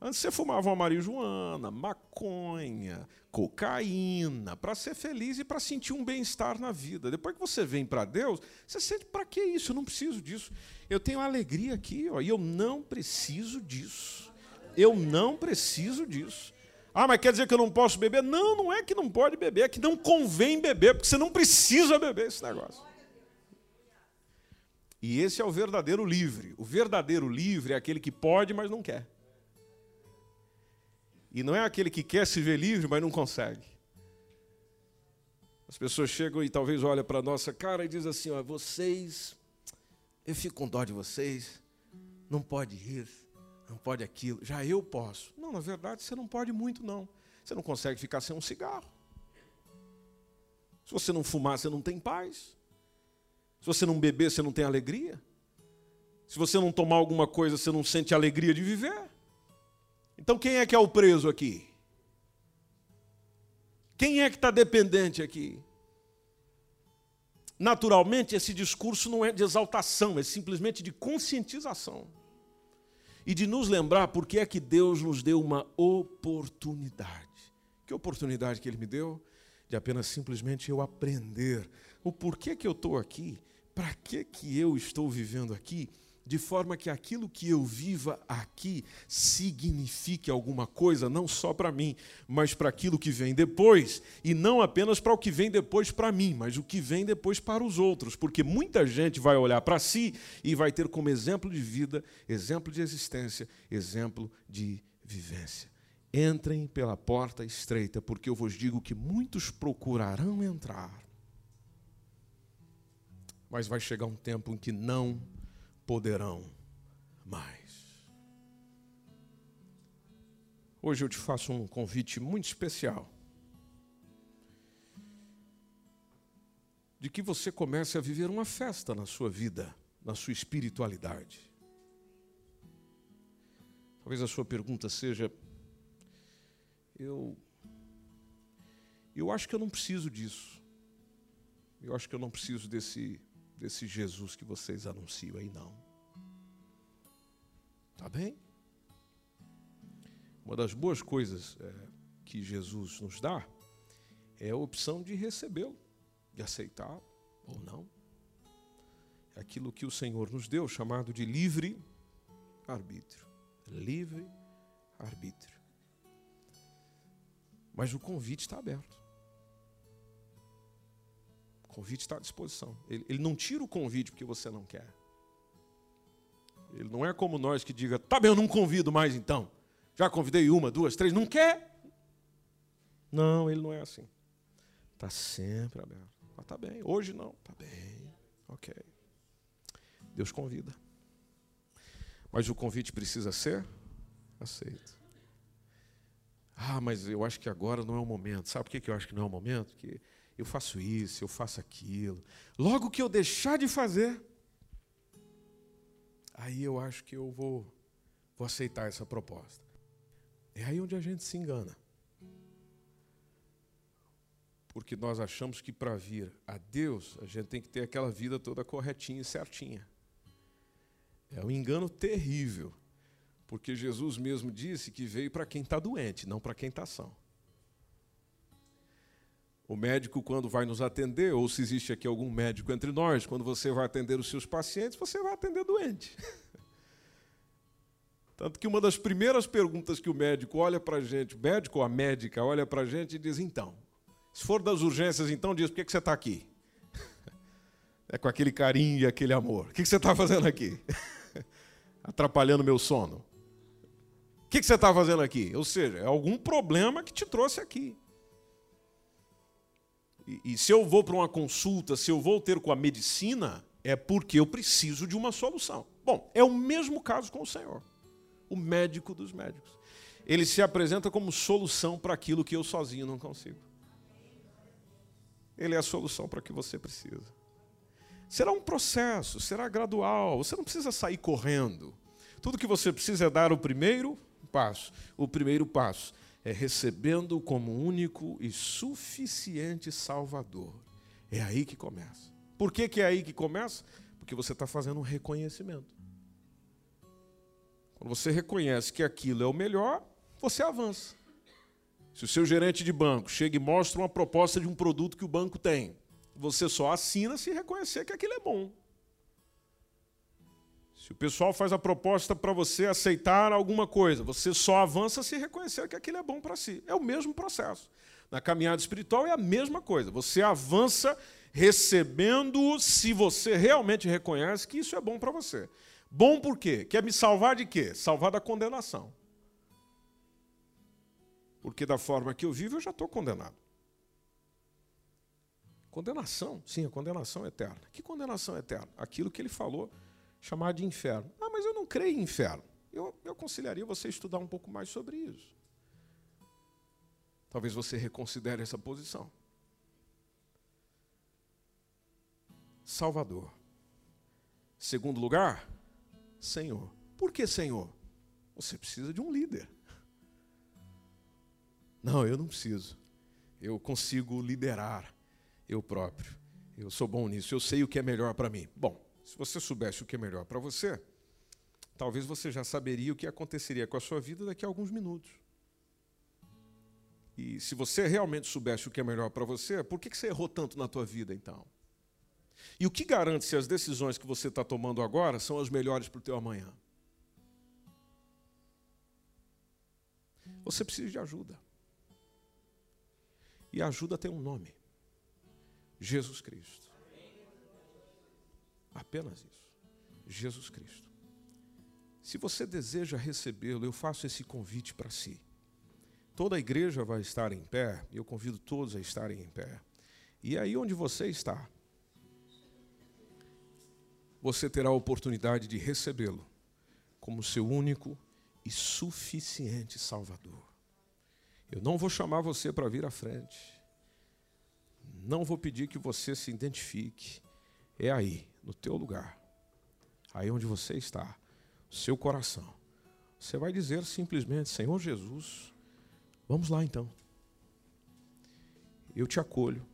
Antes você fumava uma marijuana, maconha, cocaína, para ser feliz e para sentir um bem-estar na vida. Depois que você vem para Deus, você sente, para que isso? Eu não preciso disso. Eu tenho alegria aqui, ó, e eu não preciso disso. Eu não preciso disso. Ah, mas quer dizer que eu não posso beber? Não, não é que não pode beber, é que não convém beber, porque você não precisa beber esse negócio. E esse é o verdadeiro livre. O verdadeiro livre é aquele que pode, mas não quer. E não é aquele que quer se ver livre, mas não consegue. As pessoas chegam e talvez olham para a nossa cara e dizem assim: ó, vocês, eu fico com dó de vocês, não pode ir, não pode aquilo, já eu posso. Não, na verdade você não pode muito, não. Você não consegue ficar sem um cigarro. Se você não fumar, você não tem paz. Se você não beber, você não tem alegria. Se você não tomar alguma coisa, você não sente alegria de viver. Então quem é que é o preso aqui? Quem é que está dependente aqui? Naturalmente, esse discurso não é de exaltação, é simplesmente de conscientização. E de nos lembrar por que é que Deus nos deu uma oportunidade. Que oportunidade que Ele me deu? De apenas simplesmente eu aprender o porquê que eu estou aqui, para que, que eu estou vivendo aqui de forma que aquilo que eu viva aqui signifique alguma coisa, não só para mim, mas para aquilo que vem depois, e não apenas para o que vem depois para mim, mas o que vem depois para os outros, porque muita gente vai olhar para si e vai ter como exemplo de vida, exemplo de existência, exemplo de vivência. Entrem pela porta estreita, porque eu vos digo que muitos procurarão entrar. Mas vai chegar um tempo em que não poderão mais. Hoje eu te faço um convite muito especial. De que você comece a viver uma festa na sua vida, na sua espiritualidade. Talvez a sua pergunta seja: eu eu acho que eu não preciso disso. Eu acho que eu não preciso desse, desse Jesus que vocês anunciam aí, não. Tá bem? Uma das boas coisas é, que Jesus nos dá é a opção de recebê-lo, de aceitá-lo ou não. É aquilo que o Senhor nos deu, chamado de livre arbítrio. Livre arbítrio. Mas o convite está aberto. O convite está à disposição. Ele, ele, não tira o convite porque você não quer. Ele não é como nós que diga, tá bem, eu não convido mais então. Já convidei uma, duas, três, não quer? Não, ele não é assim. Está sempre aberto. Ah, tá bem, hoje não, tá bem, ok. Deus convida. Mas o convite precisa ser aceito. Ah, mas eu acho que agora não é o momento. Sabe por que eu acho que não é o momento? Que eu faço isso, eu faço aquilo. Logo que eu deixar de fazer, aí eu acho que eu vou, vou aceitar essa proposta. É aí onde a gente se engana. Porque nós achamos que para vir a Deus, a gente tem que ter aquela vida toda corretinha e certinha. É um engano terrível. Porque Jesus mesmo disse que veio para quem está doente, não para quem está são. O médico, quando vai nos atender, ou se existe aqui algum médico entre nós, quando você vai atender os seus pacientes, você vai atender doente. Tanto que uma das primeiras perguntas que o médico olha para a gente, o médico ou a médica olha para a gente e diz: então, se for das urgências, então diz: por que, que você está aqui? É com aquele carinho e aquele amor. O que, que você está fazendo aqui? Atrapalhando meu sono. O que, que você está fazendo aqui? Ou seja, é algum problema que te trouxe aqui. E, e se eu vou para uma consulta, se eu vou ter com a medicina, é porque eu preciso de uma solução. Bom, é o mesmo caso com o Senhor o médico dos médicos. Ele se apresenta como solução para aquilo que eu sozinho não consigo. Ele é a solução para o que você precisa. Será um processo, será gradual, você não precisa sair correndo. Tudo que você precisa é dar o primeiro passo. O primeiro passo é recebendo como único e suficiente Salvador. É aí que começa. Por que, que é aí que começa? Porque você está fazendo um reconhecimento. Quando você reconhece que aquilo é o melhor, você avança. Se o seu gerente de banco chega e mostra uma proposta de um produto que o banco tem, você só assina se reconhecer que aquilo é bom. Se o pessoal faz a proposta para você aceitar alguma coisa, você só avança se reconhecer que aquilo é bom para si. É o mesmo processo. Na caminhada espiritual é a mesma coisa. Você avança recebendo se você realmente reconhece que isso é bom para você. Bom por quê? Quer me salvar de quê? Salvar da condenação. Porque da forma que eu vivo, eu já estou condenado. Condenação, sim, a condenação eterna. Que condenação eterna? Aquilo que ele falou, chamar de inferno. Ah, mas eu não creio em inferno. Eu, eu aconselharia você estudar um pouco mais sobre isso. Talvez você reconsidere essa posição. Salvador. Segundo lugar, Senhor. Por que Senhor? Você precisa de um líder. Não, eu não preciso. Eu consigo liderar eu próprio. Eu sou bom nisso. Eu sei o que é melhor para mim. Bom, se você soubesse o que é melhor para você, talvez você já saberia o que aconteceria com a sua vida daqui a alguns minutos. E se você realmente soubesse o que é melhor para você, por que você errou tanto na tua vida então? E o que garante se as decisões que você está tomando agora são as melhores para o teu amanhã? Você precisa de ajuda. E a ajuda tem um nome: Jesus Cristo. Apenas isso. Jesus Cristo. Se você deseja recebê-lo, eu faço esse convite para si. Toda a igreja vai estar em pé, e eu convido todos a estarem em pé. E aí onde você está, você terá a oportunidade de recebê-lo como seu único e suficiente Salvador. Eu não vou chamar você para vir à frente. Não vou pedir que você se identifique. É aí, no teu lugar. Aí onde você está, seu coração. Você vai dizer simplesmente: Senhor Jesus, vamos lá então. Eu te acolho,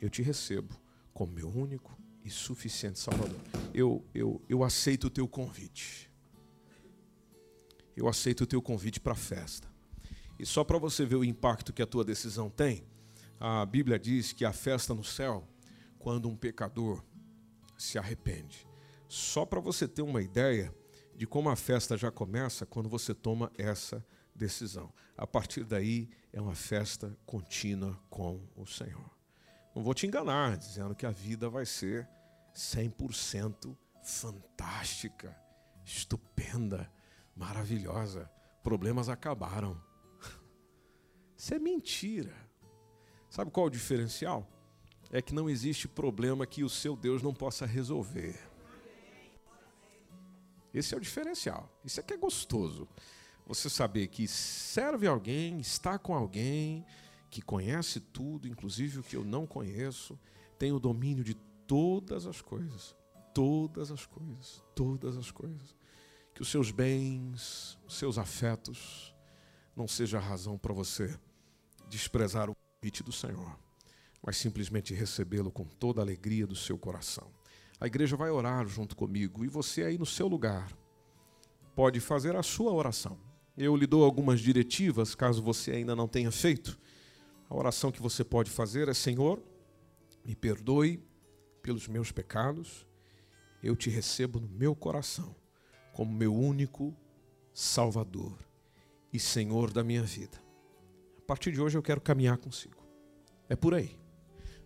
eu te recebo como meu único e suficiente Salvador. Eu, eu, eu aceito o teu convite. Eu aceito o teu convite para a festa. E só para você ver o impacto que a tua decisão tem, a Bíblia diz que a festa no céu, quando um pecador se arrepende. Só para você ter uma ideia de como a festa já começa quando você toma essa decisão. A partir daí é uma festa contínua com o Senhor. Não vou te enganar dizendo que a vida vai ser 100% fantástica, estupenda, maravilhosa. Problemas acabaram. Isso é mentira. Sabe qual é o diferencial? É que não existe problema que o seu Deus não possa resolver. Esse é o diferencial. Isso é que é gostoso. Você saber que serve alguém, está com alguém que conhece tudo, inclusive o que eu não conheço, tem o domínio de todas as coisas, todas as coisas, todas as coisas. Que os seus bens, os seus afetos, não seja razão para você desprezar o convite do Senhor, mas simplesmente recebê-lo com toda a alegria do seu coração. A igreja vai orar junto comigo e você aí no seu lugar pode fazer a sua oração. Eu lhe dou algumas diretivas, caso você ainda não tenha feito. A oração que você pode fazer é: Senhor, me perdoe pelos meus pecados, eu te recebo no meu coração como meu único Salvador e Senhor da minha vida. A partir de hoje eu quero caminhar consigo. É por aí.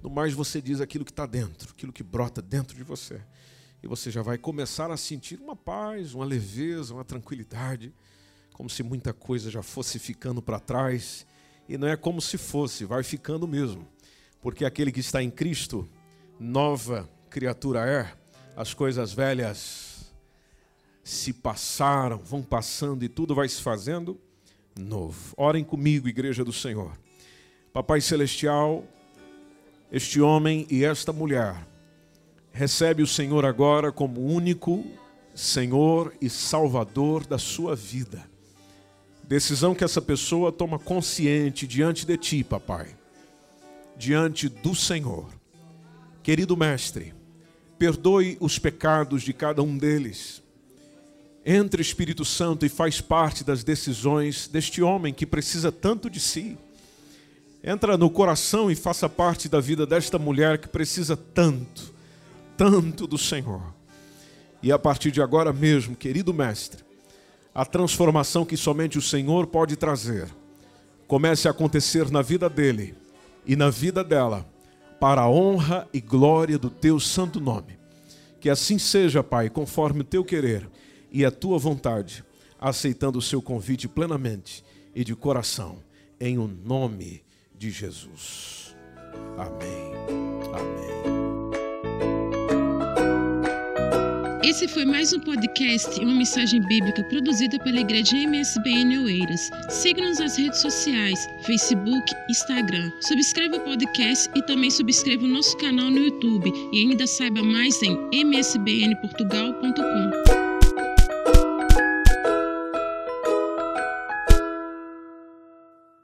No mais você diz aquilo que está dentro, aquilo que brota dentro de você. E você já vai começar a sentir uma paz, uma leveza, uma tranquilidade, como se muita coisa já fosse ficando para trás. E não é como se fosse, vai ficando mesmo. Porque aquele que está em Cristo, nova criatura é, as coisas velhas se passaram, vão passando e tudo vai se fazendo novo. Orem comigo, igreja do Senhor. Papai celestial, este homem e esta mulher recebe o Senhor agora como único Senhor e Salvador da sua vida. Decisão que essa pessoa toma consciente diante de ti, papai. Diante do Senhor Querido Mestre, perdoe os pecados de cada um deles. Entre Espírito Santo e faz parte das decisões deste homem que precisa tanto de si. Entra no coração e faça parte da vida desta mulher que precisa tanto, tanto do Senhor. E a partir de agora mesmo, querido Mestre, a transformação que somente o Senhor pode trazer comece a acontecer na vida dele e na vida dela para a honra e glória do teu santo nome. Que assim seja, Pai, conforme o teu querer e a tua vontade, aceitando o seu convite plenamente e de coração, em o nome de Jesus. Amém. Amém. Esse foi mais um podcast e uma mensagem bíblica produzida pela Igreja MSBN Oeiras. Siga-nos nas redes sociais, Facebook, Instagram. Subscreva o podcast e também subscreva o nosso canal no YouTube. E ainda saiba mais em msbnportugal.com.